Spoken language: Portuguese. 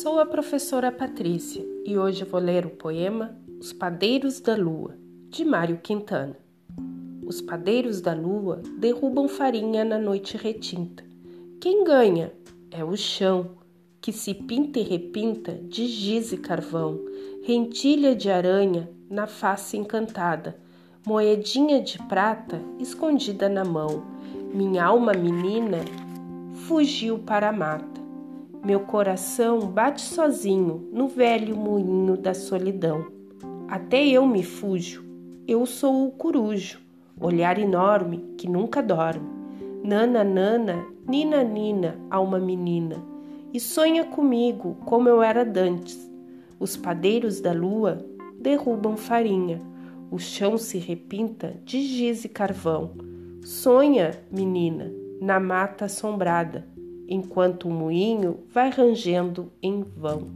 Sou a professora Patrícia e hoje vou ler o poema Os Padeiros da Lua, de Mário Quintana. Os padeiros da lua derrubam farinha na noite retinta. Quem ganha é o chão, que se pinta e repinta de giz e carvão, rentilha de aranha na face encantada, moedinha de prata escondida na mão. Minha alma menina fugiu para a mata. Meu coração bate sozinho no velho moinho da solidão. Até eu me fujo, eu sou o corujo, olhar enorme que nunca dorme. Nana, nana, nina, nina, alma menina, e sonha comigo como eu era dantes. Os padeiros da lua derrubam farinha, o chão se repinta de giz e carvão. Sonha, menina, na mata assombrada enquanto o moinho vai rangendo em vão.